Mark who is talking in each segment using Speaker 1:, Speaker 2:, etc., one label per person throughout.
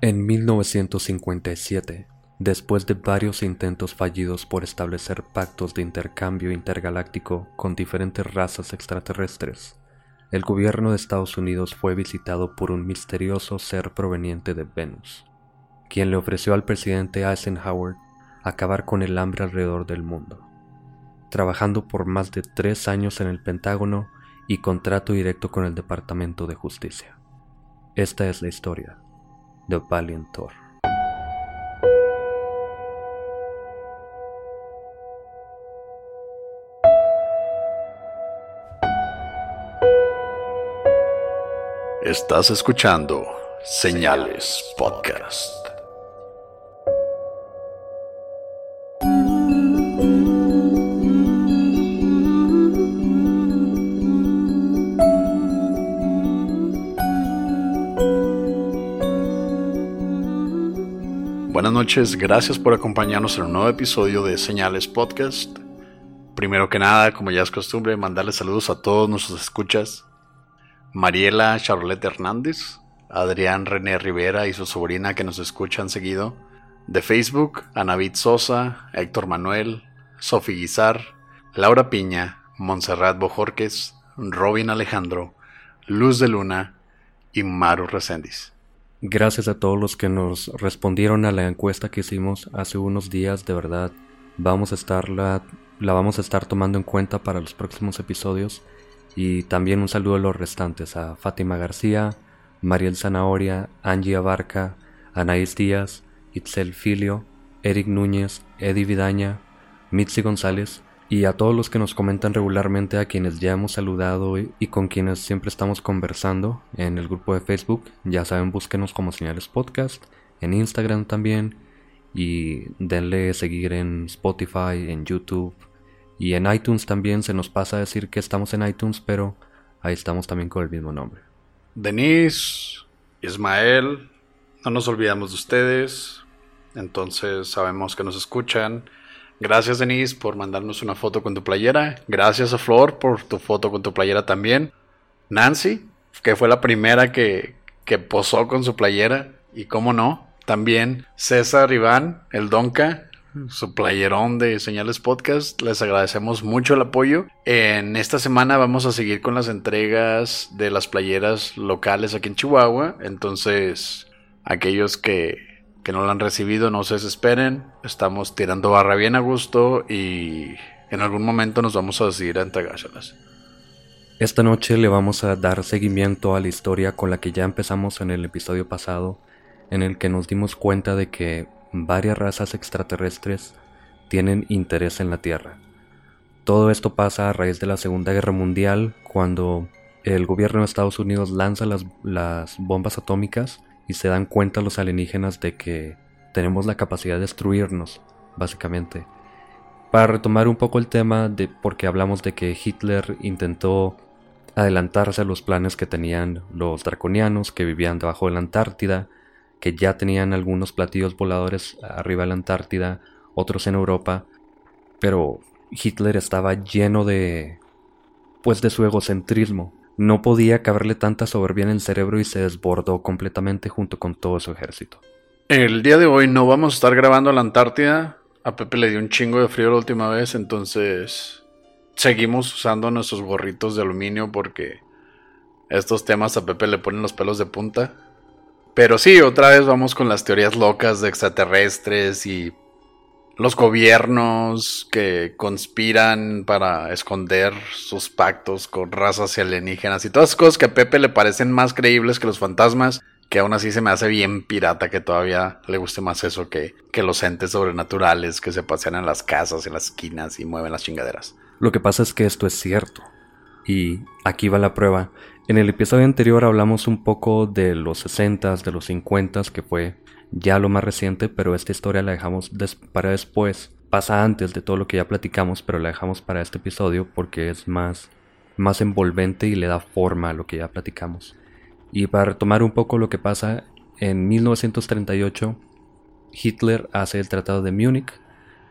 Speaker 1: En 1957, después de varios intentos fallidos por establecer pactos de intercambio intergaláctico con diferentes razas extraterrestres, el gobierno de Estados Unidos fue visitado por un misterioso ser proveniente de Venus, quien le ofreció al presidente Eisenhower acabar con el hambre alrededor del mundo, trabajando por más de tres años en el Pentágono y contrato directo con el Departamento de Justicia. Esta es la historia de Valiant Thor.
Speaker 2: Estás escuchando Señales Podcast. Noches, gracias por acompañarnos en un nuevo episodio de Señales Podcast. Primero que nada, como ya es costumbre, mandarles saludos a todos nuestros escuchas. Mariela Charlotte Hernández, Adrián René Rivera y su sobrina que nos escuchan seguido. De Facebook, Anavit Sosa, Héctor Manuel, Sofi Guizar, Laura Piña, Montserrat Bojorques, Robin Alejandro, Luz de Luna y Maru Reséndiz.
Speaker 1: Gracias a todos los que nos respondieron a la encuesta que hicimos hace unos días, de verdad, vamos a estar la, la vamos a estar tomando en cuenta para los próximos episodios. Y también un saludo a los restantes, a Fátima García, Mariel Zanahoria, Angie Abarca, Anaís Díaz, Itzel Filio, Eric Núñez, Eddie Vidaña, Mitzi González, y a todos los que nos comentan regularmente, a quienes ya hemos saludado y, con quienes siempre estamos conversando en el grupo de Facebook. Ya saben, búsquenos como Señales Podcast, en Instagram también, y denle seguir en Spotify, en YouTube y en iTunes también. Se nos pasa a decir que estamos en iTunes, pero ahí estamos también con el mismo nombre.
Speaker 2: Denise, Ismael, no nos olvidamos de ustedes. Entonces sabemos que nos escuchan. Gracias Denise por mandarnos una foto con tu playera. Gracias a Flor por tu foto con tu playera también. Nancy, que fue la primera que, que posó con su playera. Y cómo no, también César Iván, el Donca, su playerón de Señales Podcast. Les agradecemos mucho el apoyo. En esta semana vamos a seguir con las entregas de las playeras locales aquí en Chihuahua. Entonces, aquellos que que no la han recibido, no se desesperen. Estamos tirando barra bien a gusto y en algún momento nos vamos a decidir a entregárselas.
Speaker 1: Esta noche le vamos a dar seguimiento a la historia con la que ya empezamos en el episodio pasado, en el que nos dimos cuenta de que varias razas extraterrestres tienen interés en la Tierra. Todo esto pasa a raíz de la Segunda Guerra Mundial, cuando el gobierno de Estados Unidos lanza las, las bombas atómicas y se dan cuenta los alienígenas de que tenemos la capacidad de destruirnos, básicamente. Para retomar un poco el tema de porque hablamos de que Hitler intentó adelantarse a los planes que tenían los draconianos que vivían debajo de la Antártida, que ya tenían algunos platillos voladores arriba de la Antártida, otros en Europa, pero Hitler estaba lleno de pues de su egocentrismo no podía caberle tanta soberbia en el cerebro y se desbordó completamente junto con todo su ejército.
Speaker 2: El día de hoy no vamos a estar grabando la Antártida. A Pepe le dio un chingo de frío la última vez, entonces seguimos usando nuestros gorritos de aluminio porque estos temas a Pepe le ponen los pelos de punta. Pero sí, otra vez vamos con las teorías locas de extraterrestres y los gobiernos que conspiran para esconder sus pactos con razas alienígenas y todas esas cosas que a Pepe le parecen más creíbles que los fantasmas, que aún así se me hace bien pirata que todavía le guste más eso que, que los entes sobrenaturales que se pasean en las casas, en las esquinas y mueven las chingaderas.
Speaker 1: Lo que pasa es que esto es cierto. Y aquí va la prueba. En el episodio anterior hablamos un poco de los 60s, de los 50s, que fue ya lo más reciente, pero esta historia la dejamos para después. Pasa antes de todo lo que ya platicamos, pero la dejamos para este episodio porque es más, más envolvente y le da forma a lo que ya platicamos. Y para retomar un poco lo que pasa, en 1938 Hitler hace el Tratado de Múnich,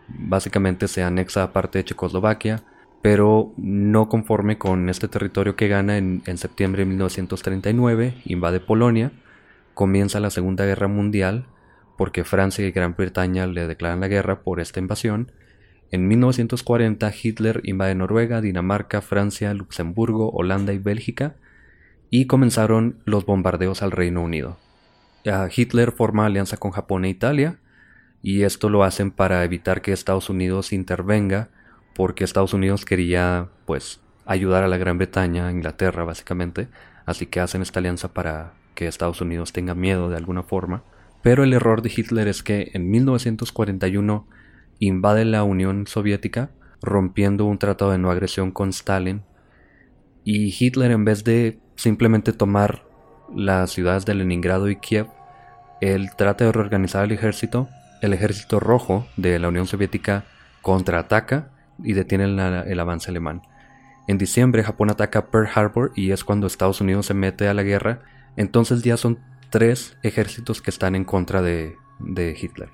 Speaker 1: básicamente se anexa a parte de Checoslovaquia, pero no conforme con este territorio que gana en, en septiembre de 1939, invade Polonia, comienza la Segunda Guerra Mundial porque Francia y Gran Bretaña le declaran la guerra por esta invasión. En 1940 Hitler invade Noruega, Dinamarca, Francia, Luxemburgo, Holanda y Bélgica y comenzaron los bombardeos al Reino Unido. Hitler forma alianza con Japón e Italia y esto lo hacen para evitar que Estados Unidos intervenga porque Estados Unidos quería pues ayudar a la Gran Bretaña, Inglaterra básicamente, así que hacen esta alianza para que Estados Unidos tenga miedo de alguna forma, pero el error de Hitler es que en 1941 invade la Unión Soviética rompiendo un tratado de no agresión con Stalin y Hitler en vez de simplemente tomar las ciudades de Leningrado y Kiev, él trata de reorganizar el ejército, el ejército rojo de la Unión Soviética contraataca y detiene el avance alemán. En diciembre Japón ataca Pearl Harbor y es cuando Estados Unidos se mete a la guerra entonces ya son tres ejércitos que están en contra de, Hitler.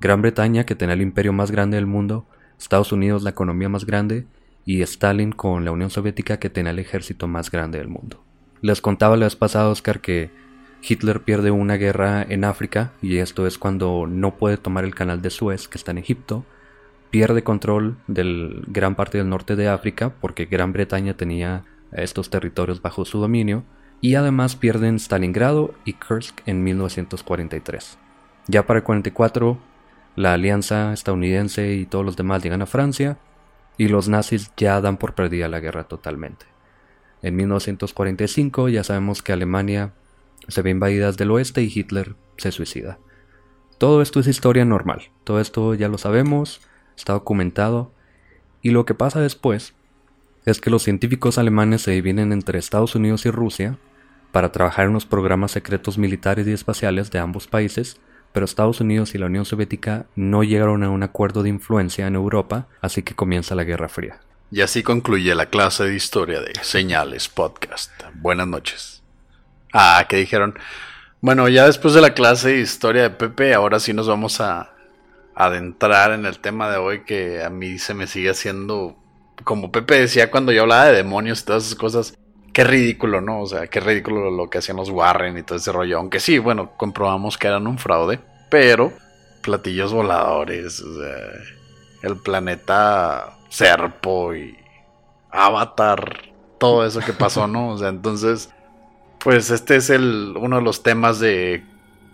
Speaker 1: Gran Bretaña, que tenía el imperio más grande del mundo, Estados Unidos, la economía más grande, y Stalin con la Unión Soviética, que tenía el ejército más grande del mundo. Les contaba la vez pasada, Oscar, que Hitler pierde una guerra en África, y esto es cuando no puede tomar el canal de Suez, que está en Egipto, pierde control de gran parte del norte de África, porque Gran Bretaña tenía estos territorios bajo su dominio, y además pierden Stalingrado y Kursk en 1943. Ya para el 44, la alianza estadounidense y todos los demás llegan a Francia y los nazis ya dan por perdida la guerra totalmente. En 1945 ya sabemos que Alemania se ve invadida del oeste y Hitler se suicida. Todo esto es historia normal, todo esto ya lo sabemos, está documentado, y lo que pasa después es que los científicos alemanes se dividen entre Estados Unidos y Rusia para trabajar en los programas secretos militares y espaciales de ambos países, pero Estados Unidos y la Unión Soviética no llegaron a un acuerdo de influencia en Europa, así que comienza la Guerra Fría.
Speaker 2: Y así concluye la clase de historia de Señales Podcast. Buenas noches. Ah, ¿qué dijeron? Bueno, ya después de la clase de historia de Pepe, ahora sí nos vamos a adentrar en el tema de hoy que a mí se me sigue haciendo, como Pepe decía cuando yo hablaba de demonios y todas esas cosas, qué ridículo, ¿no? O sea, qué ridículo lo que hacían los Warren y todo ese rollo. Aunque sí, bueno, comprobamos que eran un fraude, pero platillos voladores, o sea, el planeta Serpo y Avatar, todo eso que pasó, ¿no? O sea, entonces, pues este es el, uno de los temas de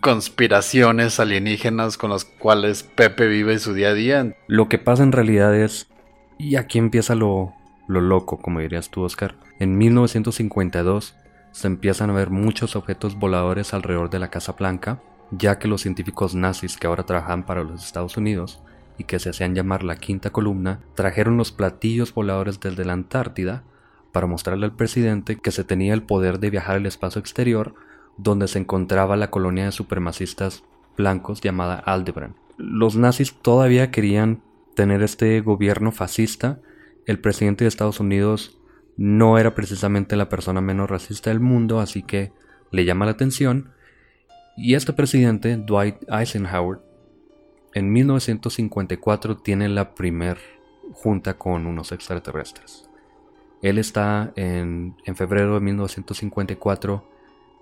Speaker 2: conspiraciones alienígenas con las cuales Pepe vive su día a día.
Speaker 1: Lo que pasa en realidad es, y aquí empieza lo, lo loco, como dirías tú, Oscar en 1952 se empiezan a ver muchos objetos voladores alrededor de la Casa Blanca, ya que los científicos nazis que ahora trabajan para los Estados Unidos y que se hacían llamar la Quinta Columna, trajeron los platillos voladores desde la Antártida para mostrarle al presidente que se tenía el poder de viajar al espacio exterior donde se encontraba la colonia de supremacistas blancos llamada Aldebaran. Los nazis todavía querían tener este gobierno fascista. El presidente de Estados Unidos no era precisamente la persona menos racista del mundo, así que le llama la atención. Y este presidente, Dwight Eisenhower, en 1954 tiene la primer junta con unos extraterrestres. Él está en, febrero de 1954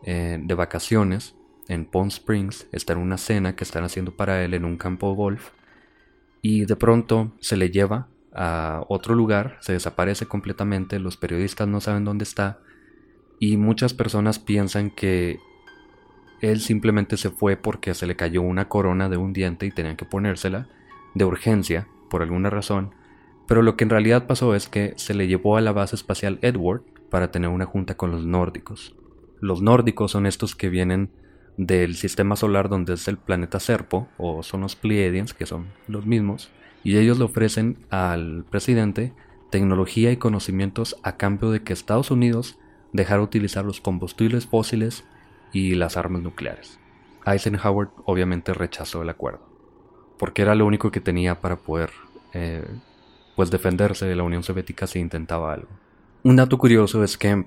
Speaker 1: eh, de vacaciones en Palm Springs, está en una cena que están haciendo para él en un campo golf y de pronto se le lleva a otro lugar, se desaparece completamente, los periodistas no saben dónde está y muchas personas piensan que él simplemente se fue porque se le cayó una corona de un diente y tenían que ponérsela de urgencia por alguna razón, pero lo que en realidad pasó es que se le llevó a la base espacial Edward para tener una junta con los nórdicos. Los nórdicos son estos que vienen del sistema solar donde es el planeta Serpo, o son los Pleiadians, que son los mismos, y ellos le ofrecen al presidente tecnología y conocimientos a cambio de que Estados Unidos dejara utilizar los combustibles fósiles y las armas nucleares. Eisenhower obviamente rechazó el acuerdo, porque era lo único que tenía para poder eh, pues defenderse de la Unión Soviética si intentaba algo. Un dato curioso es que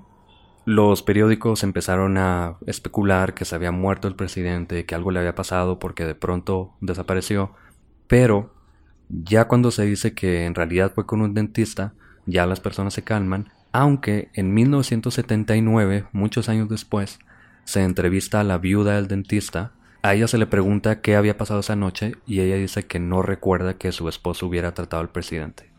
Speaker 1: los periódicos empezaron a especular que se había muerto el presidente, que algo le había pasado porque de pronto desapareció, pero ya cuando se dice que en realidad fue con un dentista, ya las personas se calman, aunque en 1979, muchos años después, se entrevista a la viuda del dentista, a ella se le pregunta qué había pasado esa noche y ella dice que no recuerda que su esposo hubiera tratado al presidente.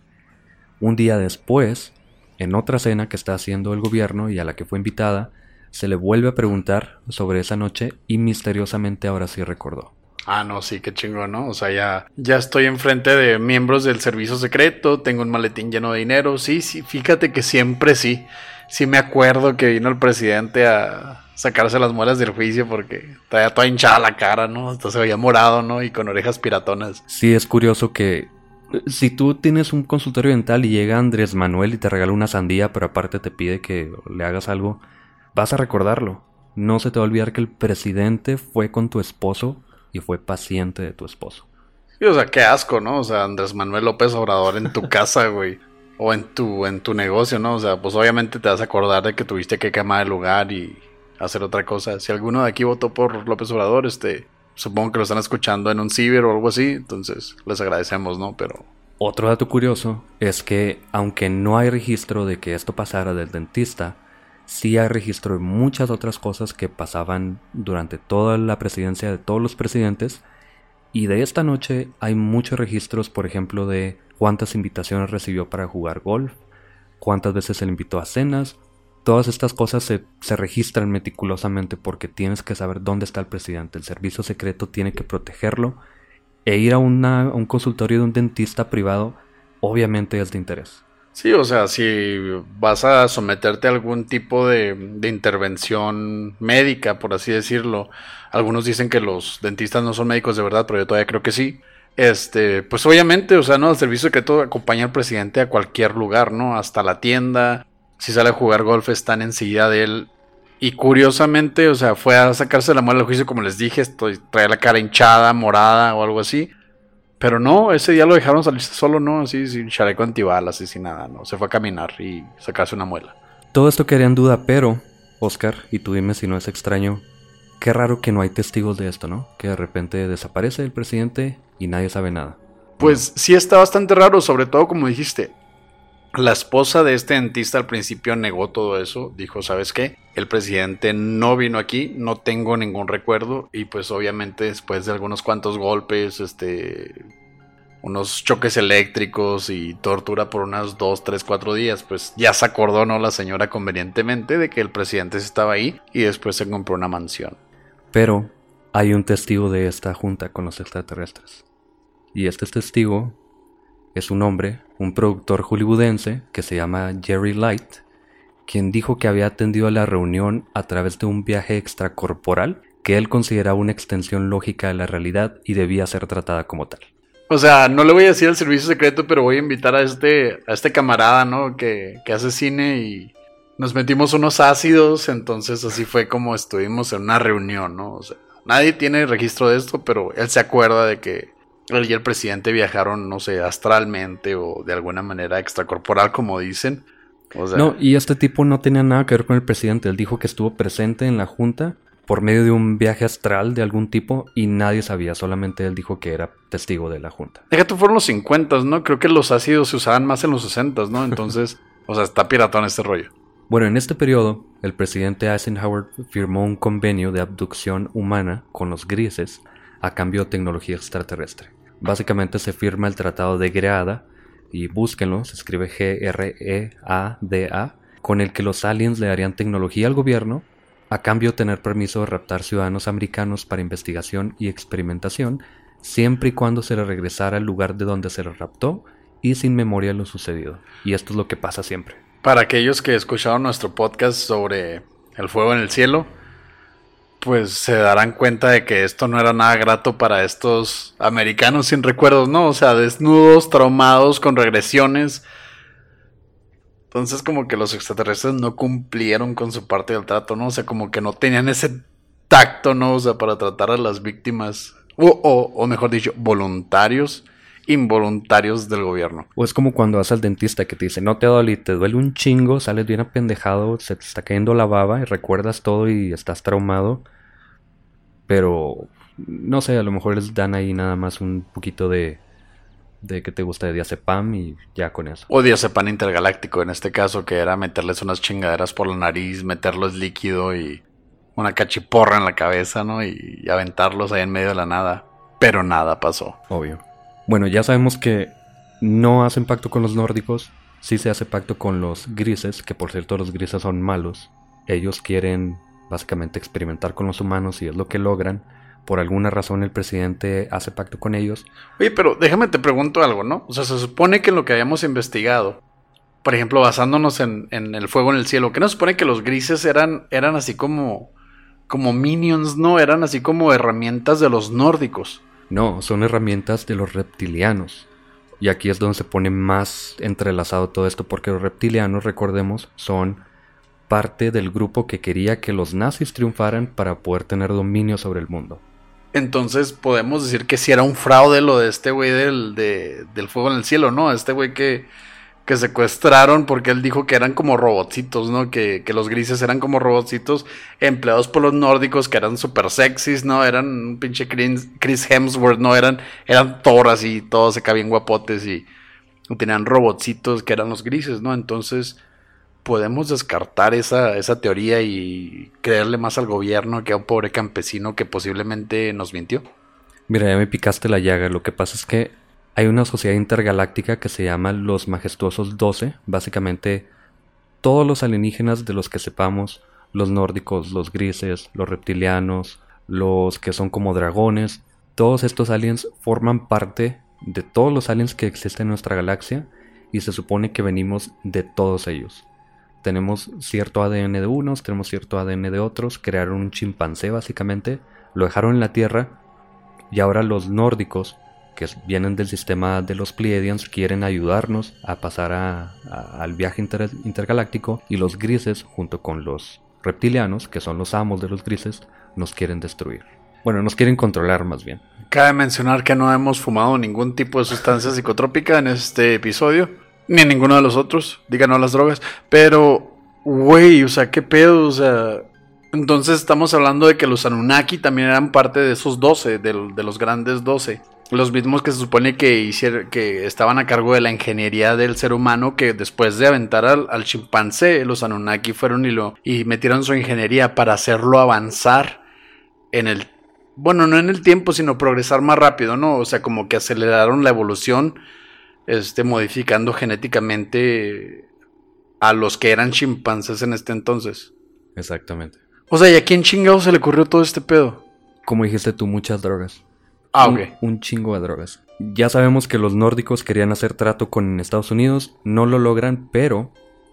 Speaker 1: Un día después, en otra cena que está haciendo el gobierno y a la que fue invitada, se le vuelve a preguntar sobre esa noche y misteriosamente ahora sí recordó.
Speaker 2: Ah, no, sí, qué chingón, ¿no? O sea, ya, ya estoy enfrente de miembros del servicio secreto, tengo un maletín lleno de dinero, sí, sí, fíjate que siempre sí. Sí me acuerdo que vino el presidente a sacarse las muelas del juicio porque traía toda hinchada la cara, ¿no? Entonces se veía morado, ¿no? Y con orejas piratonas.
Speaker 1: Sí, es curioso que si tú tienes un consultorio dental y llega Andrés Manuel y te regala una sandía, pero aparte te pide que le hagas algo, vas a recordarlo. No se te va a olvidar que el presidente fue con tu esposo y fue paciente de tu esposo.
Speaker 2: Sí, o sea, qué asco, ¿no? O sea, Andrés Manuel López Obrador en tu casa, güey. O en tu, en tu negocio, ¿no? O sea, pues obviamente te vas a acordar de que tuviste que quemar el lugar y hacer otra cosa. Si alguno de aquí votó por López Obrador, este, supongo que lo están escuchando en un ciber o algo así, entonces les agradecemos, ¿no? Pero...
Speaker 1: Otro dato curioso es que aunque no hay registro de que esto pasara del dentista, sí hay registro de muchas otras cosas que pasaban durante toda la presidencia de todos los presidentes. Y de esta noche hay muchos registros, por ejemplo, de cuántas invitaciones recibió para jugar golf, cuántas veces se le invitó a cenas. Todas estas cosas se, se registran meticulosamente porque tienes que saber dónde está el presidente. El servicio secreto tiene que protegerlo. E ir a, una, a un consultorio de un dentista privado obviamente es de interés.
Speaker 2: Sí, o sea, si vas a someterte a algún tipo de, de, intervención médica, por así decirlo, algunos dicen que los dentistas no son médicos de verdad, pero yo todavía creo que sí. Este, pues obviamente, o sea, no, el servicio secreto acompaña al presidente a cualquier lugar, ¿no? Hasta la tienda. Si sale a jugar golf, están enseguida de él. Y curiosamente, o sea, fue a sacarse la muela del juicio, como les dije, estoy, trae la cara hinchada, morada o algo así. Pero no, ese día lo dejaron salir solo, ¿no? Así, sin chaleco antibalas y sin nada, ¿no? Se fue a caminar y sacarse una muela.
Speaker 1: Todo esto quedaría en duda, pero, Oscar, y tú dime si no es extraño, qué raro que no hay testigos de esto, ¿no? Que de repente desaparece el presidente y nadie sabe nada.
Speaker 2: Pues sí está bastante raro, sobre todo como dijiste, la esposa de este dentista al principio negó todo eso, dijo, ¿sabes qué? El presidente no vino aquí, no tengo ningún recuerdo y pues obviamente después de algunos cuantos golpes, este, unos choques eléctricos y tortura por unas dos, tres, cuatro días, pues ya se acordó, ¿no? La señora convenientemente de que el presidente estaba ahí y después se compró una mansión.
Speaker 1: Pero hay un testigo de esta junta con los extraterrestres. Y este testigo es un hombre, un productor hollywoodense que se llama Jerry Light, quien dijo que había atendido a la reunión a través de un viaje extracorporal que él consideraba una extensión lógica de la realidad y debía ser tratada como tal.
Speaker 2: O sea, no le voy a decir al servicio secreto, pero voy a invitar a este, a este camarada, ¿no? Que, que hace cine y nos metimos unos ácidos, entonces así fue como estuvimos en una reunión, ¿no? O sea, nadie tiene registro de esto, pero él se acuerda de que él y el presidente viajaron, no sé, astralmente o de alguna manera extracorporal, como dicen.
Speaker 1: No, y este tipo no tenía nada que ver con el presidente. Él dijo que estuvo presente en la junta por medio de un viaje astral de algún tipo y nadie sabía, solamente él dijo que era testigo de la junta.
Speaker 2: Déjate, fueron los 50, ¿no? Creo que los ácidos se usaban más en los 60, ¿no? Entonces, o sea, está piratón este rollo.
Speaker 1: Bueno, en este periodo, el presidente Eisenhower firmó un convenio de abducción humana con los grises a cambio de tecnología extraterrestre. Básicamente se firma el Tratado de Greada y búsquenlo, se escribe G-R-E-A-D-A con el que los aliens le darían tecnología al gobierno a cambio de tener permiso de raptar ciudadanos americanos para investigación y experimentación, siempre y cuando se le regresara al lugar de donde se le raptó y sin memoria de lo sucedido. Y esto es lo que pasa siempre.
Speaker 2: Para aquellos que escucharon nuestro podcast sobre el fuego en el cielo, pues se darán cuenta de que esto no era nada grato para estos americanos sin recuerdos, ¿no? O sea, desnudos, traumados, con regresiones. Entonces como que los extraterrestres no cumplieron con su parte del trato, ¿no? O sea, como que no tenían ese tacto, ¿no? O sea, para tratar a las víctimas, o, o, mejor dicho, voluntarios, involuntarios del gobierno.
Speaker 1: O es como cuando vas al dentista que te dice, no te duele, te duele un chingo, sales bien apendejado, se te está cayendo la baba y recuerdas todo y estás traumado. Pero, no sé, a lo mejor les dan ahí nada más un poquito de, de que te gusta de diazepam y ya con eso.
Speaker 2: O diazepam intergaláctico, en este caso, que era meterles unas chingaderas por la nariz, meterlos líquido y una cachiporra en la cabeza, ¿no? Y, y aventarlos ahí en medio de la nada. Pero nada pasó.
Speaker 1: Obvio. Bueno, ya sabemos que no hacen pacto con los nórdicos, sí se hace pacto con los grises, que por cierto los grises son malos. Ellos quieren básicamente experimentar con los humanos y es lo que logran. Por alguna razón el presidente hace pacto con ellos.
Speaker 2: Oye, pero déjame te pregunto algo, ¿no? O sea, se supone que lo que hayamos investigado, por ejemplo, basándonos en, el fuego en el cielo, que nos supone que los grises eran, eran así como, como minions, ¿no? Eran así como herramientas de los nórdicos.
Speaker 1: No, son herramientas de los reptilianos. Y aquí es donde se pone más entrelazado todo esto, porque los reptilianos, recordemos, son parte del grupo que quería que los nazis triunfaran para poder tener dominio sobre el mundo.
Speaker 2: Entonces podemos decir que si era un fraude lo de este güey del, del fuego en el cielo, ¿no? Este güey que, que secuestraron porque él dijo que eran como robotcitos, ¿no? Que, que los grises eran como robotcitos empleados por los nórdicos que eran súper sexys, ¿no? Eran un pinche Chris Hemsworth, ¿no? Eran, eran toras y todos se cabían guapotes y tenían robotcitos que eran los grises, ¿no? Entonces podemos descartar esa, esa teoría y creerle más al gobierno que a un pobre campesino que posiblemente nos mintió?
Speaker 1: Mira, ya me picaste la llaga. Lo que pasa es que hay una sociedad intergaláctica que se llama los Majestuosos 12. Básicamente, todos los alienígenas de los que sepamos, los nórdicos, los grises, los reptilianos, los que son como dragones, todos estos aliens forman parte de todos los aliens que existen en nuestra galaxia y se supone que venimos de todos ellos tenemos cierto ADN de unos, tenemos cierto ADN de otros, crearon un chimpancé básicamente, lo dejaron en la Tierra y ahora los nórdicos, que vienen del sistema de los Pleiadians, quieren ayudarnos a pasar al viaje intergaláctico y los grises, junto con los reptilianos, que son los amos de los grises, nos quieren destruir. Bueno, nos quieren controlar más bien.
Speaker 2: Cabe mencionar que no hemos fumado ningún tipo de sustancia psicotrópica en este episodio. Ni ninguno de los otros, díganos las drogas. Pero, güey, o sea, qué pedo, o sea. Entonces estamos hablando de que los Anunnaki también eran parte de esos 12, de, los grandes 12. Los mismos que se supone que, hicieron, que estaban a cargo de la ingeniería del ser humano, que después de aventar al, chimpancé, los Anunnaki fueron y, lo, y metieron su ingeniería para hacerlo avanzar en el... Bueno, no en el tiempo, sino progresar más rápido, ¿no? O sea, como que aceleraron la evolución este, modificando genéticamente a los que eran chimpancés en este entonces.
Speaker 1: Exactamente.
Speaker 2: O sea, ¿y a quién chingado se le ocurrió todo este pedo?
Speaker 1: Como dijiste tú, muchas drogas.
Speaker 2: Ah, ok.
Speaker 1: Un, chingo de drogas. Ya sabemos que los nórdicos querían hacer trato con Estados Unidos, no lo logran, pero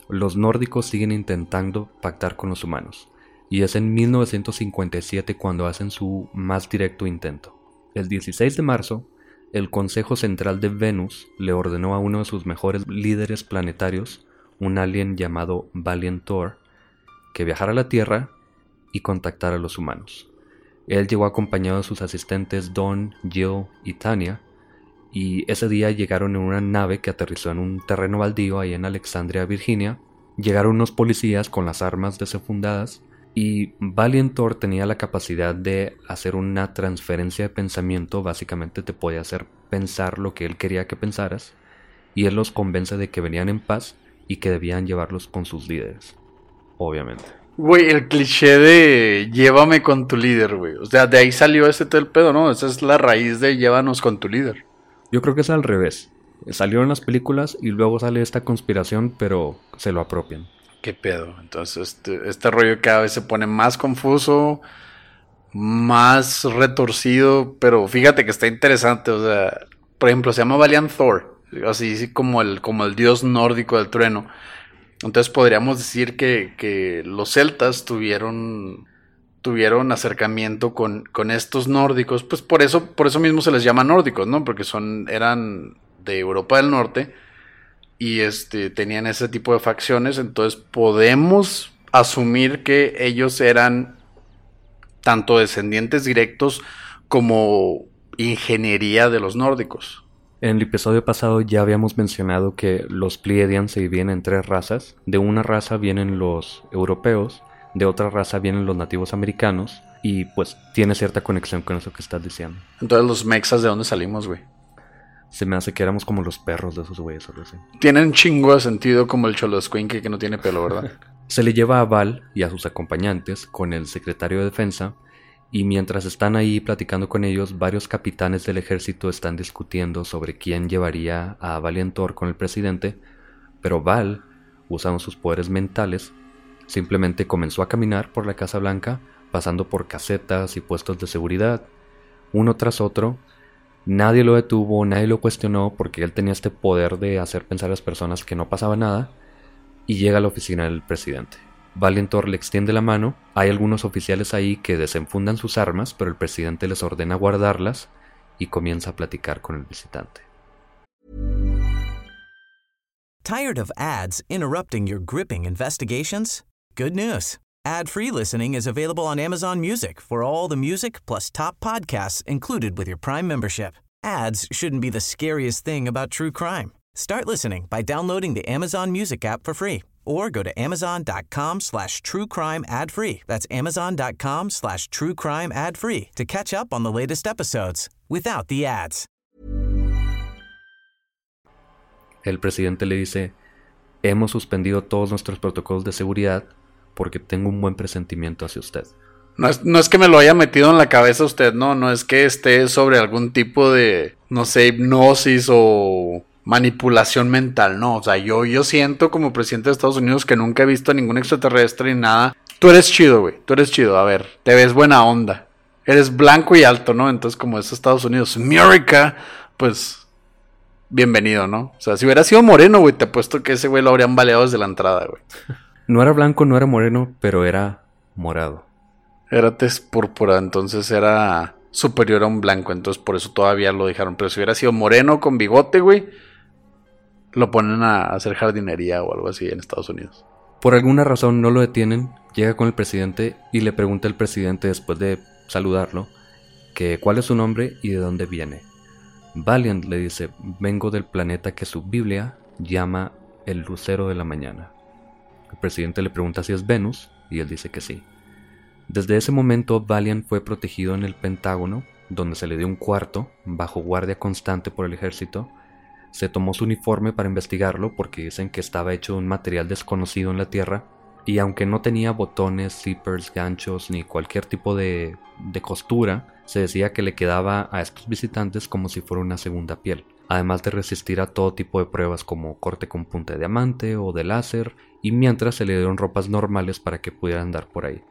Speaker 1: los nórdicos siguen intentando pactar con los humanos. Y es en 1957 cuando hacen su más directo intento. El 16 de marzo, el Consejo Central de Venus le ordenó a uno de sus mejores líderes planetarios, un alien llamado Valiantor, que viajara a la Tierra y contactara a los humanos. Él llegó acompañado de sus asistentes Don, Jill y Tania, y ese día llegaron en una nave que aterrizó en un terreno baldío ahí en Alexandria, Virginia. Llegaron unos policías con las armas desenfundadas y Valiantor tenía la capacidad de hacer una transferencia de pensamiento, básicamente te podía hacer pensar lo que él quería que pensaras, y él los convence de que venían en paz y que debían llevarlos con sus líderes, obviamente.
Speaker 2: Güey, el cliché de llévame con tu líder, güey. O sea, de ahí salió ese todo el pedo, ¿no? Esa es la raíz de llévanos con tu líder.
Speaker 1: Yo creo que es al revés. Salió en las películas y luego sale esta conspiración, pero se lo apropian.
Speaker 2: ¿Qué pedo? Entonces, este, este rollo cada vez se pone más confuso, más retorcido, pero fíjate que está interesante. O sea, por ejemplo, se llama Valiant Thor, así como el, como el dios nórdico del trueno. Entonces podríamos decir que, que los celtas tuvieron tuvieron acercamiento con, con, estos nórdicos, pues por eso, por eso mismo se les llama nórdicos, ¿no? Porque son, eran de Europa del Norte y este, tenían ese tipo de facciones, entonces podemos asumir que ellos eran tanto descendientes directos como ingeniería de los nórdicos.
Speaker 1: En el episodio pasado ya habíamos mencionado que los Pleiadians se dividen en tres razas. De una raza vienen los europeos, de otra raza vienen los nativos americanos y pues tiene cierta conexión con eso que estás diciendo.
Speaker 2: Entonces los mexas de dónde salimos, güey?
Speaker 1: Se me hace que éramos como los perros de esos güeyes o algo así.
Speaker 2: Tienen chingo de sentido como el choloscuinque que no tiene pelo, ¿verdad?
Speaker 1: Se le lleva a Val y a sus acompañantes con el secretario de defensa y mientras están ahí platicando con ellos, varios capitanes del ejército están discutiendo sobre quién llevaría a Valientor con el presidente, pero Val, usando sus poderes mentales, simplemente comenzó a caminar por la Casa Blanca, pasando por casetas y puestos de seguridad, uno tras otro. Nadie lo detuvo, nadie lo cuestionó porque él tenía este poder de hacer pensar a las personas que no pasaba nada, y llega a la oficina del presidente. Valentor le extiende la mano, hay algunos oficiales ahí que desenfundan sus armas, pero el presidente les ordena guardarlas y comienza a platicar con el visitante.
Speaker 3: Tired of ads interrupting your gripping investigations? Good news. Ad-free listening is available on Amazon Music for all the music plus top podcasts included with your Prime membership. Ads shouldn't be the scariest thing about true crime. Start listening by downloading the Amazon Music app for free or go to amazon.com slash true crime ad free. That's amazon.com slash true crime ad free to catch up on the latest episodes without the ads.
Speaker 1: El presidente le dice, hemos suspendido todos nuestros protocolos de seguridad porque tengo un buen presentimiento hacia usted.
Speaker 2: No es, no es que me lo haya metido en la cabeza usted, no, no es que esté sobre algún tipo de, no sé, hipnosis o manipulación mental, no, o sea, yo, yo siento como presidente de Estados Unidos que nunca he visto a ningún extraterrestre ni nada. Tú eres chido, güey, tú eres chido, a ver, te ves buena onda. Eres blanco y alto, ¿no? Entonces, como es Estados Unidos, America, pues, bienvenido, ¿no? O sea, si hubiera sido moreno, güey, te apuesto que ese güey lo habrían baleado desde la entrada, güey.
Speaker 1: No era blanco, no era moreno, pero era morado.
Speaker 2: Era tez púrpura, entonces era superior a un blanco, entonces por eso todavía lo dejaron. Pero si hubiera sido moreno con bigote, güey, lo ponen a hacer jardinería o algo así en Estados Unidos.
Speaker 1: Por alguna razón no lo detienen, llega con el presidente y le pregunta al presidente después de saludarlo que cuál es su nombre y de dónde viene. Valiant le dice, vengo del planeta que su Biblia llama el lucero de la mañana. El presidente le pregunta si es Venus y él dice que sí. Desde ese momento Valiant fue protegido en el Pentágono, donde se le dio un cuarto, bajo guardia constante por el ejército, se tomó su uniforme para investigarlo porque dicen que estaba hecho de un material desconocido en la Tierra y aunque no tenía botones, zippers, ganchos ni cualquier tipo de, de costura, se decía que le quedaba a estos visitantes como si fuera una segunda piel, además de resistir a todo tipo de pruebas como corte con punta de diamante o de láser, y mientras se le dieron ropas normales para que pudiera andar por ahí.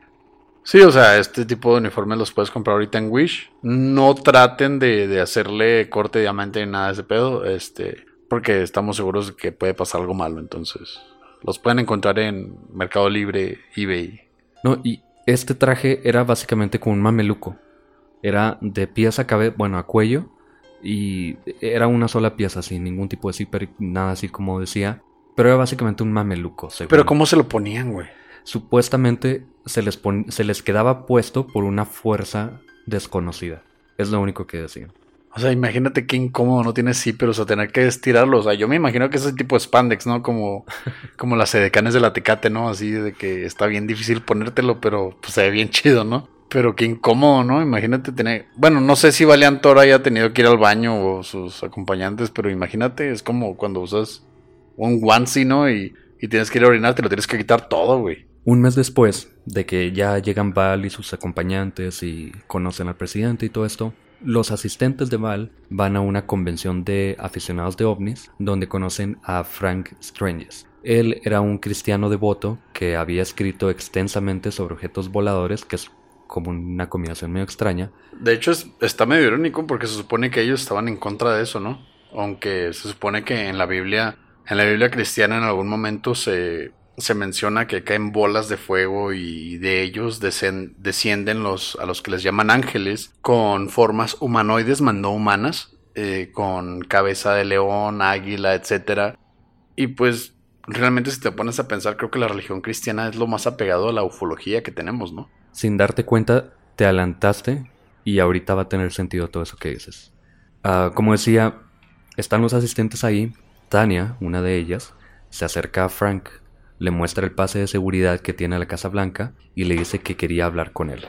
Speaker 2: Sí, o sea, este tipo de uniformes los puedes comprar ahorita en Wish. No traten de, hacerle corte de diamante ni nada de ese pedo, este, porque estamos seguros de que puede pasar algo malo. Entonces, los pueden encontrar en Mercado Libre, eBay.
Speaker 1: No, y este traje era básicamente como un mameluco. Era de pieza a cabeza, bueno, a cuello, y era una sola pieza, sin ningún tipo de zipper, nada así como decía. Pero era básicamente un mameluco.
Speaker 2: Pero ¿cómo se lo ponían, güey?
Speaker 1: Supuestamente se les, se les quedaba puesto por una fuerza desconocida. Es lo único que decían.
Speaker 2: O sea, imagínate qué incómodo no tiene pero o sea, tener que estirarlo. O sea, yo me imagino que es ese tipo de spandex, ¿no? Como, como las edecanes de la tecate, ¿no? Así de que está bien difícil ponértelo, pero pues, se ve bien chido, ¿no? Pero qué incómodo, ¿no? Imagínate tener. Bueno, no sé si Valiant Thor haya tenido que ir al baño o sus acompañantes, pero imagínate, es como cuando usas un onesie, ¿no? Y, y tienes que ir a orinar, te lo tienes que quitar todo, güey.
Speaker 1: Un mes después de que ya llegan Val y sus acompañantes y conocen al presidente y todo esto, los asistentes de Val van a una convención de aficionados de ovnis donde conocen a Frank Stranges. Él era un cristiano devoto que había escrito extensamente sobre objetos voladores, que es como una combinación medio extraña.
Speaker 2: De hecho, está medio irónico porque se supone que ellos estaban en contra de eso, ¿no? Aunque se supone que en la Biblia, en la Biblia cristiana en algún momento se, se menciona que caen bolas de fuego y de ellos descienden los, a los que les llaman ángeles con formas humanoides, no humanas, eh, con cabeza de león, águila, etc. Y pues realmente si te pones a pensar, creo que la religión cristiana es lo más apegado a la ufología que tenemos, ¿no?
Speaker 1: Sin darte cuenta, te adelantaste y ahorita va a tener sentido todo eso que dices. Ah, como decía, están los asistentes ahí. Tania, una de ellas, se acerca a Frank, le muestra el pase de seguridad que tiene la Casa Blanca y le dice que quería hablar con él.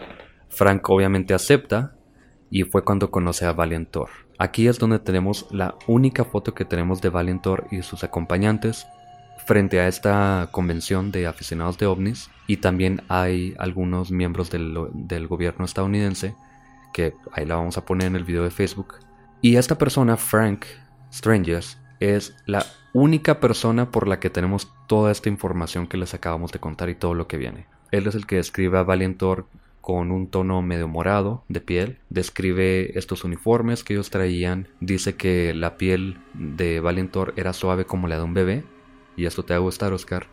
Speaker 1: Frank obviamente acepta y fue cuando conoce a Valiantor. Aquí es donde tenemos la única foto que tenemos de Valiantor y sus acompañantes frente a esta convención de aficionados de ovnis y también hay algunos miembros del, del gobierno estadounidense que ahí la vamos a poner en el video de Facebook. Y esta persona, Frank Strangers, es la única persona por la que tenemos toda esta información que les acabamos de contar y todo lo que viene. Él es el que describe a Valiantor con un tono medio morado de piel. Describe estos uniformes que ellos traían. Dice que la piel de Valiantor era suave como la de un bebé. Y esto te va a gustar, Oscar.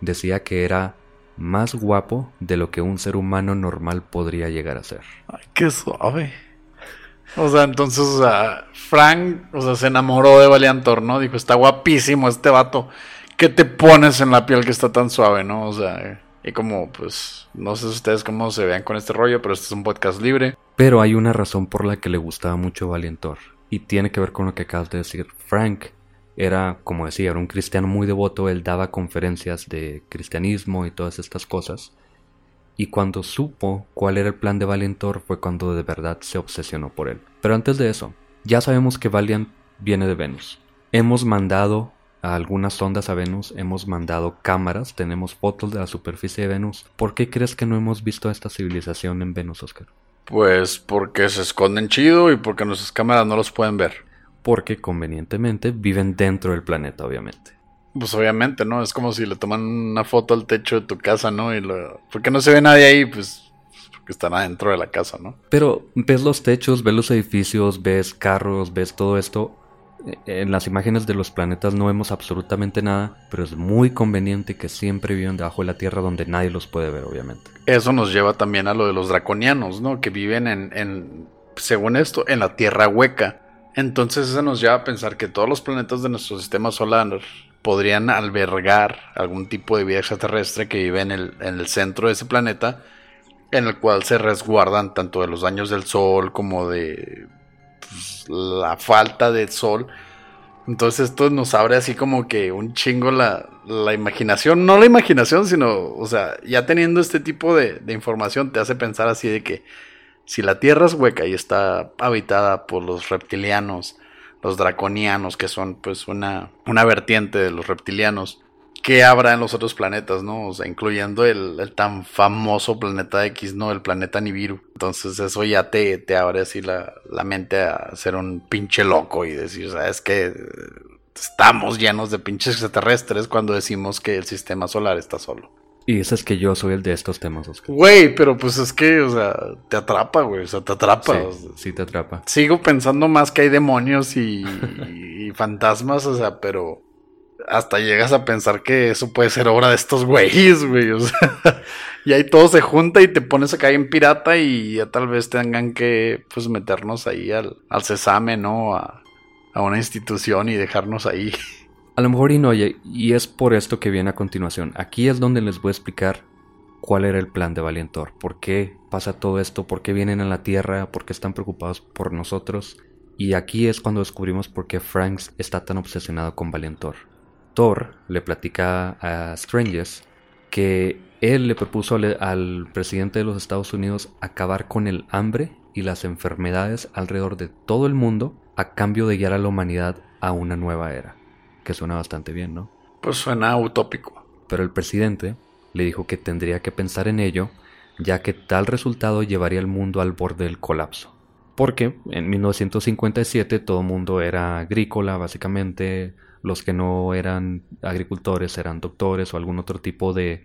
Speaker 1: Decía que era más guapo de lo que un ser humano normal podría llegar a ser.
Speaker 2: Ay, qué suave. O sea, entonces, o sea, Frank, o sea, se enamoró de Valiantor, ¿no? Dijo, está guapísimo este vato. ¿Qué te pones en la piel que está tan suave, no? O sea, y como, pues, no sé ustedes cómo se vean con este rollo, pero este es un podcast libre.
Speaker 1: Pero hay una razón por la que le gustaba mucho Valiantor. Y tiene que ver con lo que acabas de decir. Frank era, como decía, era un cristiano muy devoto. Él daba conferencias de cristianismo y todas estas cosas. Y cuando supo cuál era el plan de Valiantor fue cuando de verdad se obsesionó por él. Pero antes de eso, ya sabemos que Valiant viene de Venus. Hemos mandado a algunas sondas a Venus, hemos mandado cámaras, tenemos fotos de la superficie de Venus. ¿Por qué crees que no hemos visto a esta civilización en Venus, Oscar?
Speaker 2: Pues porque se esconden chido y porque nuestras cámaras no los pueden ver.
Speaker 1: Porque convenientemente viven dentro del planeta, obviamente.
Speaker 2: Pues obviamente, ¿no? Es como si le toman una foto al techo de tu casa, ¿no? Y lo... Porque no se ve nadie ahí, pues porque están adentro de la casa, ¿no?
Speaker 1: Pero ves los techos, ves los edificios, ves carros, ves todo esto. En las imágenes de los planetas no vemos absolutamente nada, pero es muy conveniente que siempre vivan debajo de la Tierra donde nadie los puede ver, obviamente.
Speaker 2: Eso nos lleva también a lo de los draconianos, ¿no? Que viven en, en según esto, en la Tierra hueca. Entonces eso nos lleva a pensar que todos los planetas de nuestro sistema solar podrían albergar algún tipo de vida extraterrestre que vive en el, en el centro de ese planeta, en el cual se resguardan tanto de los daños del sol como de pues, la falta de sol. Entonces esto nos abre así como que un chingo la, la, imaginación, no la imaginación, sino, o sea, ya teniendo este tipo de, de información te hace pensar así de que si la Tierra es hueca y está habitada por los reptilianos, los draconianos, que son pues una, una vertiente de los reptilianos, que habrá en los otros planetas, ¿no? O sea, incluyendo el, tan famoso planeta X, ¿no? El planeta Nibiru. Entonces eso ya te, te abre así la, la mente a ser un pinche loco y decir, ¿sabes que Estamos llenos de pinches extraterrestres cuando decimos que el sistema solar está solo.
Speaker 1: Y dices que yo soy el de estos temas, Oscar.
Speaker 2: Güey, pero pues es que, o sea, te atrapa, güey. O sea, te atrapa.
Speaker 1: Sí, te atrapa.
Speaker 2: Sigo pensando más que hay demonios y, fantasmas, o sea, pero hasta llegas a pensar que eso puede ser obra de estos güeyes, güey. O sea, y ahí todo se junta y te pones a caer en pirata y ya tal vez tengan que, pues, meternos ahí al, al cesame, ¿no? A, a una institución y dejarnos ahí.
Speaker 1: A lo mejor y no, y es por esto que viene a continuación. Aquí es donde les voy a explicar cuál era el plan de Valientor, por qué pasa todo esto, por qué vienen a la Tierra, por qué están preocupados por nosotros. Y aquí es cuando descubrimos por qué Franks está tan obsesionado con Valientor. Thor le platica a Stranges que él le propuso al presidente de los Estados Unidos acabar con el hambre y las enfermedades alrededor de todo el mundo a cambio de guiar a la humanidad a una nueva era que suena bastante bien, ¿no?
Speaker 2: Pues suena utópico.
Speaker 1: Pero el presidente le dijo que tendría que pensar en ello, ya que tal resultado llevaría al mundo al borde del colapso. Porque en 1957 todo el mundo era agrícola, básicamente, los que no eran agricultores eran doctores o algún otro tipo de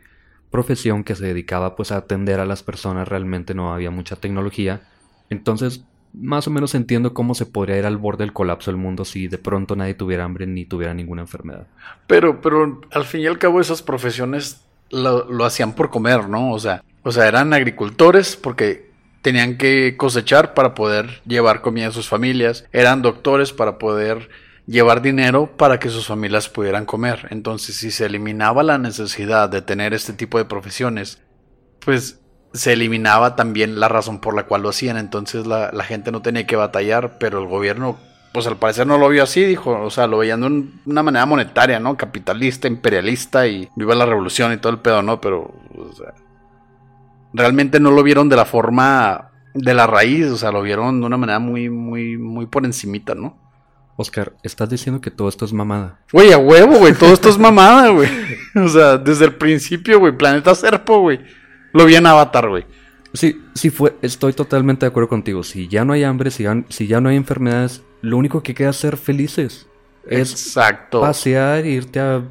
Speaker 1: profesión que se dedicaba pues a atender a las personas, realmente no había mucha tecnología. Entonces, más o menos entiendo cómo se podría ir al borde del colapso del mundo si de pronto nadie tuviera hambre ni tuviera ninguna enfermedad.
Speaker 2: Pero, pero al fin y al cabo esas profesiones lo, lo hacían por comer, ¿no? O sea, o sea, eran agricultores porque tenían que cosechar para poder llevar comida a sus familias, eran doctores para poder llevar dinero para que sus familias pudieran comer. Entonces, si se eliminaba la necesidad de tener este tipo de profesiones, pues se eliminaba también la razón por la cual lo hacían. Entonces la, gente no tenía que batallar, pero el gobierno, pues al parecer no lo vio así, dijo, o sea, lo veían de una manera monetaria, ¿no? Capitalista, imperialista y viva la revolución y todo el pedo, ¿no? Pero, o sea, realmente no lo vieron de la forma de la raíz, o sea, lo vieron de una manera muy, muy, muy por encimita, ¿no?
Speaker 1: Oscar, estás diciendo que todo esto es mamada.
Speaker 2: Güey, a huevo, güey, todo esto es mamada, güey. O sea, desde el principio, güey, Planeta Serpo, güey. Lo vi en Avatar, güey.
Speaker 1: Sí, sí fue, estoy totalmente de acuerdo contigo. Si ya no hay hambre, si ya, si ya no hay enfermedades, lo único que queda es ser felices.
Speaker 2: Exacto.
Speaker 1: Pasear, irte a,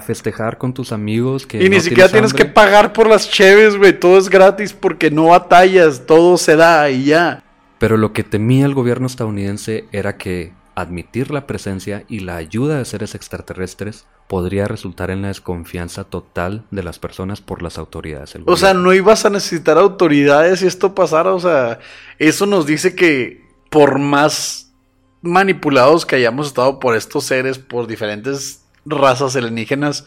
Speaker 1: festejar con tus amigos. Que
Speaker 2: y ni siquiera tienes que pagar por las cheves, güey. Todo es gratis porque no batallas, todo se da y ya.
Speaker 1: Pero lo que temía el gobierno estadounidense era que admitir la presencia y la ayuda de seres extraterrestres podría resultar en la desconfianza total de las personas por las autoridades.
Speaker 2: O sea, no ibas a necesitar autoridades si esto pasara. O sea, eso nos dice que por más manipulados que hayamos estado por estos seres, por diferentes razas alienígenas,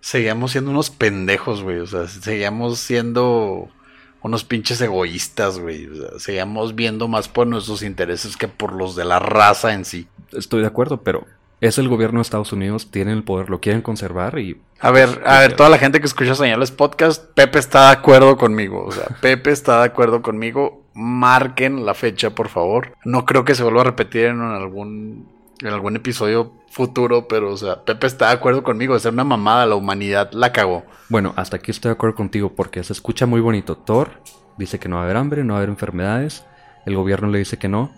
Speaker 2: seguíamos siendo unos pendejos, güey. O sea, seguíamos siendo unos pinches egoístas, güey. seguíamos viendo más por nuestros intereses que por los de la raza en sí.
Speaker 1: Estoy de acuerdo, pero es el gobierno de Estados Unidos, tienen el poder, lo quieren conservar y...
Speaker 2: A ver, a ver, toda la gente que escucha señales podcast, Pepe está de acuerdo conmigo. O sea, Pepe está de acuerdo conmigo. Marquen la fecha, por favor. No creo que se vuelva a repetir en algún, en algún episodio futuro, pero, o sea, Pepe está de acuerdo conmigo. Ser una mamada, la humanidad la cagó.
Speaker 1: Bueno, hasta aquí estoy de acuerdo contigo porque se escucha muy bonito. Thor dice que no va a haber hambre, no va a haber enfermedades. El gobierno le dice que no.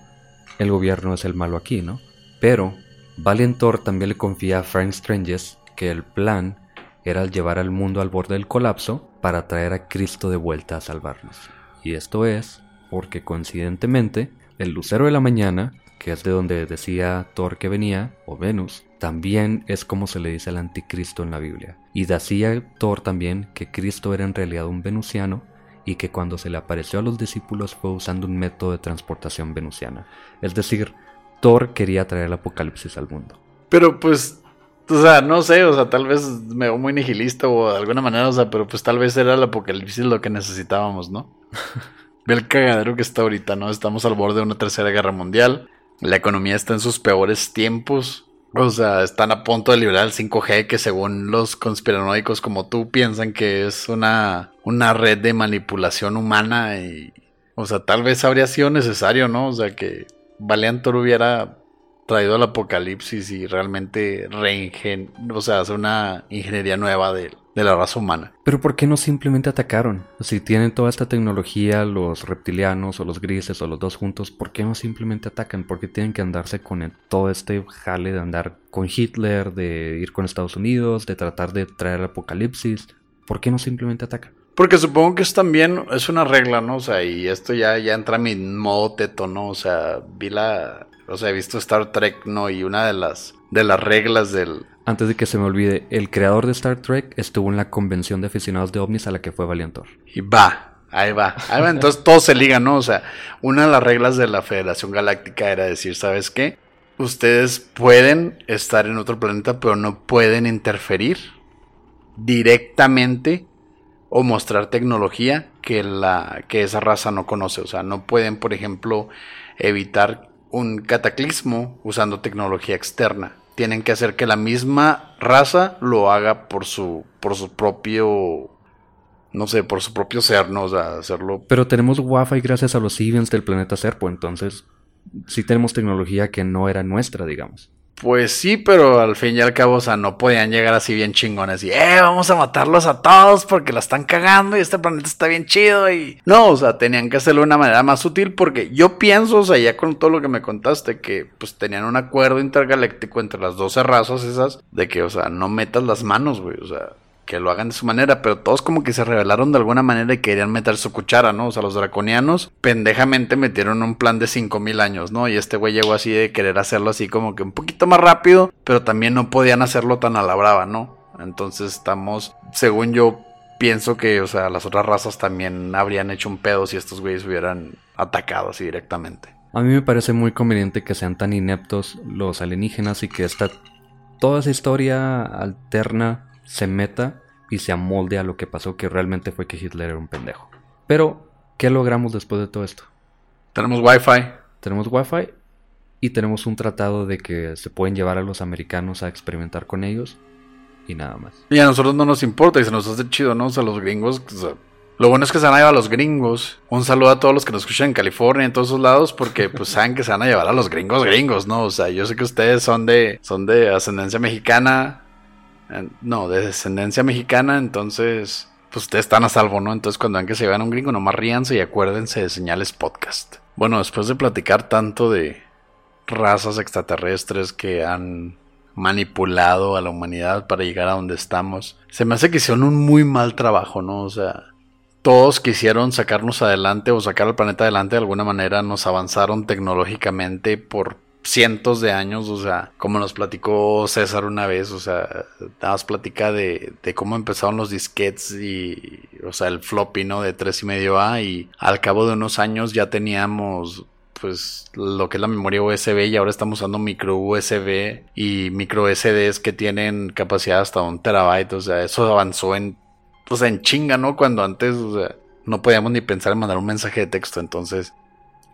Speaker 1: El gobierno es el malo aquí, ¿no? Pero Valiant Thor también le confía a Frank Stranges que el plan era llevar al mundo al borde del colapso para traer a Cristo de vuelta a salvarnos. Y esto es porque coincidentemente el lucero de la mañana, que es de donde decía Thor que venía, o Venus, también es como se le dice al anticristo en la Biblia. Y decía Thor también que Cristo era en realidad un venusiano y que cuando se le apareció a los discípulos fue usando un método de transportación venusiana. Es decir, Thor quería traer el apocalipsis al mundo.
Speaker 2: Pero pues, o sea, no sé, o sea, tal vez me veo muy nihilista o de alguna manera, o sea, pero pues tal vez era el apocalipsis lo que necesitábamos, ¿no? Ve el cagadero que está ahorita, ¿no? Estamos al borde de una tercera guerra mundial. La economía está en sus peores tiempos. O sea, están a punto de liberar el 5G que según los conspiranoicos como tú piensan que es una, una red de manipulación humana y... O sea, tal vez habría sido necesario, ¿no? O sea, que Valiantor hubiera traído el apocalipsis y realmente reingen, o sea, hacer una ingeniería nueva de, de, la raza humana.
Speaker 1: Pero ¿por qué no simplemente atacaron? Si tienen toda esta tecnología, los reptilianos o los grises o los dos juntos, ¿por qué no simplemente atacan? ¿Por qué tienen que andarse con todo este jale de andar con Hitler, de ir con Estados Unidos, de tratar de traer el apocalipsis? ¿Por qué no simplemente atacan?
Speaker 2: Porque supongo que es también es una regla, ¿no? O sea, y esto ya, ya entra a mi modo teto, ¿no? O sea, vi la. O sea, he visto Star Trek, ¿no? Y una de las, de las reglas del.
Speaker 1: Antes de que se me olvide, el creador de Star Trek estuvo en la convención de aficionados de ovnis a la que fue Valiantor.
Speaker 2: Y va, ahí va. Ahí va. Entonces todo se liga, ¿no? O sea, una de las reglas de la Federación Galáctica era decir, ¿sabes qué? Ustedes pueden estar en otro planeta, pero no pueden interferir directamente o mostrar tecnología que, la, que esa raza no conoce. O sea, no pueden, por ejemplo, evitar un cataclismo usando tecnología externa. Tienen que hacer que la misma raza lo haga por su, por su propio no sé, por su propio ser, ¿no? O sea, hacerlo.
Speaker 1: Pero tenemos Wi-Fi gracias a los Siemens del planeta Serpo, entonces sí tenemos tecnología que no era nuestra, digamos.
Speaker 2: Pues sí, pero al fin y al cabo, o sea, no podían llegar así bien chingones y, eh, vamos a matarlos a todos porque la están cagando y este planeta está bien chido y... No, o sea, tenían que hacerlo de una manera más sutil porque yo pienso, o sea, ya con todo lo que me contaste, que pues tenían un acuerdo intergaláctico entre las 12 razas esas de que, o sea, no metas las manos, güey, o sea, que lo hagan de su manera, pero todos como que se rebelaron de alguna manera y querían meter su cuchara, ¿no? O sea, los draconianos pendejamente metieron un plan de 5000 años, ¿no? Y este güey llegó así de querer hacerlo así como que un poquito más rápido, pero también no podían hacerlo tan a la brava, ¿no? Entonces estamos, según yo, pienso que, o sea, las otras razas también habrían hecho un pedo si estos güeyes hubieran atacado así directamente.
Speaker 1: A mí me parece muy conveniente que sean tan ineptos los alienígenas y que esta toda esa historia alterna se meta y se amolde a lo que pasó, que realmente fue que Hitler era un pendejo. Pero, ¿qué logramos después de todo esto?
Speaker 2: Tenemos Wi-Fi.
Speaker 1: Tenemos Wi-Fi y tenemos un tratado de que se pueden llevar a los americanos a experimentar con ellos y nada más.
Speaker 2: Y a nosotros no nos importa y se nos hace chido, ¿no? O sea, los gringos. lo bueno es que se van a llevar a los gringos. Un saludo a todos los que nos escuchan en California, en todos esos lados, porque pues saben que se van a llevar a los gringos gringos, ¿no? O sea, yo sé que ustedes son de, son de ascendencia mexicana, no, de descendencia mexicana, entonces, pues ustedes están a salvo, ¿no? Entonces, cuando ven que se llevan a un gringo, nomás ríanse y acuérdense de Señales Podcast. Bueno, después de platicar tanto de razas extraterrestres que han manipulado a la humanidad para llegar a donde estamos, se me hace que hicieron un muy mal trabajo, ¿no? O sea, todos quisieron sacarnos adelante o sacar al planeta adelante de alguna manera, nos avanzaron tecnológicamente por cientos de años, o sea, como nos platicó César una vez, o sea, nada más platica de, de cómo empezaron los disquets y, o sea, el floppy, ¿no? De tres y medio A y al cabo de unos años ya teníamos pues lo que es la memoria USB y ahora estamos usando micro USB y micro SDs que tienen capacidad hasta un terabyte, o sea, eso avanzó en, pues en chinga, ¿no? Cuando antes, o sea, no podíamos ni pensar en mandar un mensaje de texto, entonces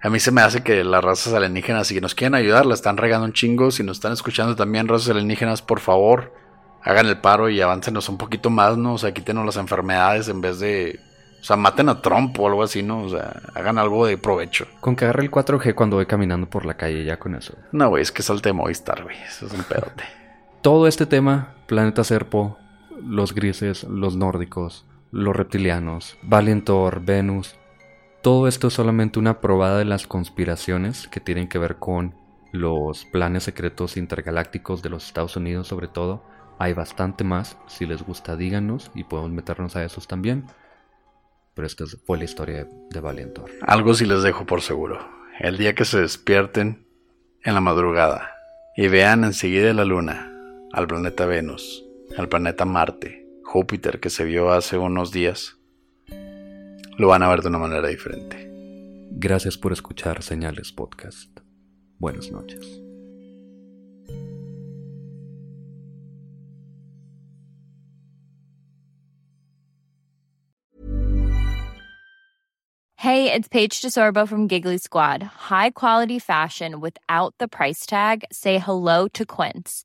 Speaker 2: a mí se me hace que las razas alienígenas, si nos quieren ayudar, la están regando un chingo. Si nos están escuchando también razas alienígenas, por favor, hagan el paro y aváncenos un poquito más, ¿no? O sea, quítenos las enfermedades en vez de... O sea, maten a Trump o algo así, ¿no? O sea, hagan algo de provecho.
Speaker 1: Con que agarre el 4G cuando voy caminando por la calle, ya con eso.
Speaker 2: No, güey, es que salte de Movistar, güey. Eso es un pedote.
Speaker 1: Todo este tema, Planeta Serpo, los grises, los nórdicos, los reptilianos, Valentor, Venus, todo esto es solamente una probada de las conspiraciones que tienen que ver con los planes secretos intergalácticos de los Estados Unidos sobre todo. Hay bastante más, si les gusta díganos y podemos meternos a esos también. Pero esta fue la historia de Valientor.
Speaker 2: Algo sí les dejo por seguro. El día que se despierten en la madrugada y vean enseguida la luna, al planeta Venus, al planeta Marte, Júpiter que se vio hace unos días, lo van a ver de una manera diferente.
Speaker 1: Gracias por escuchar Señales Podcast. Buenas noches.
Speaker 4: Hey, it's Paige DeSorbo from Giggly Squad. High quality fashion without the price tag. Say hello to Quince.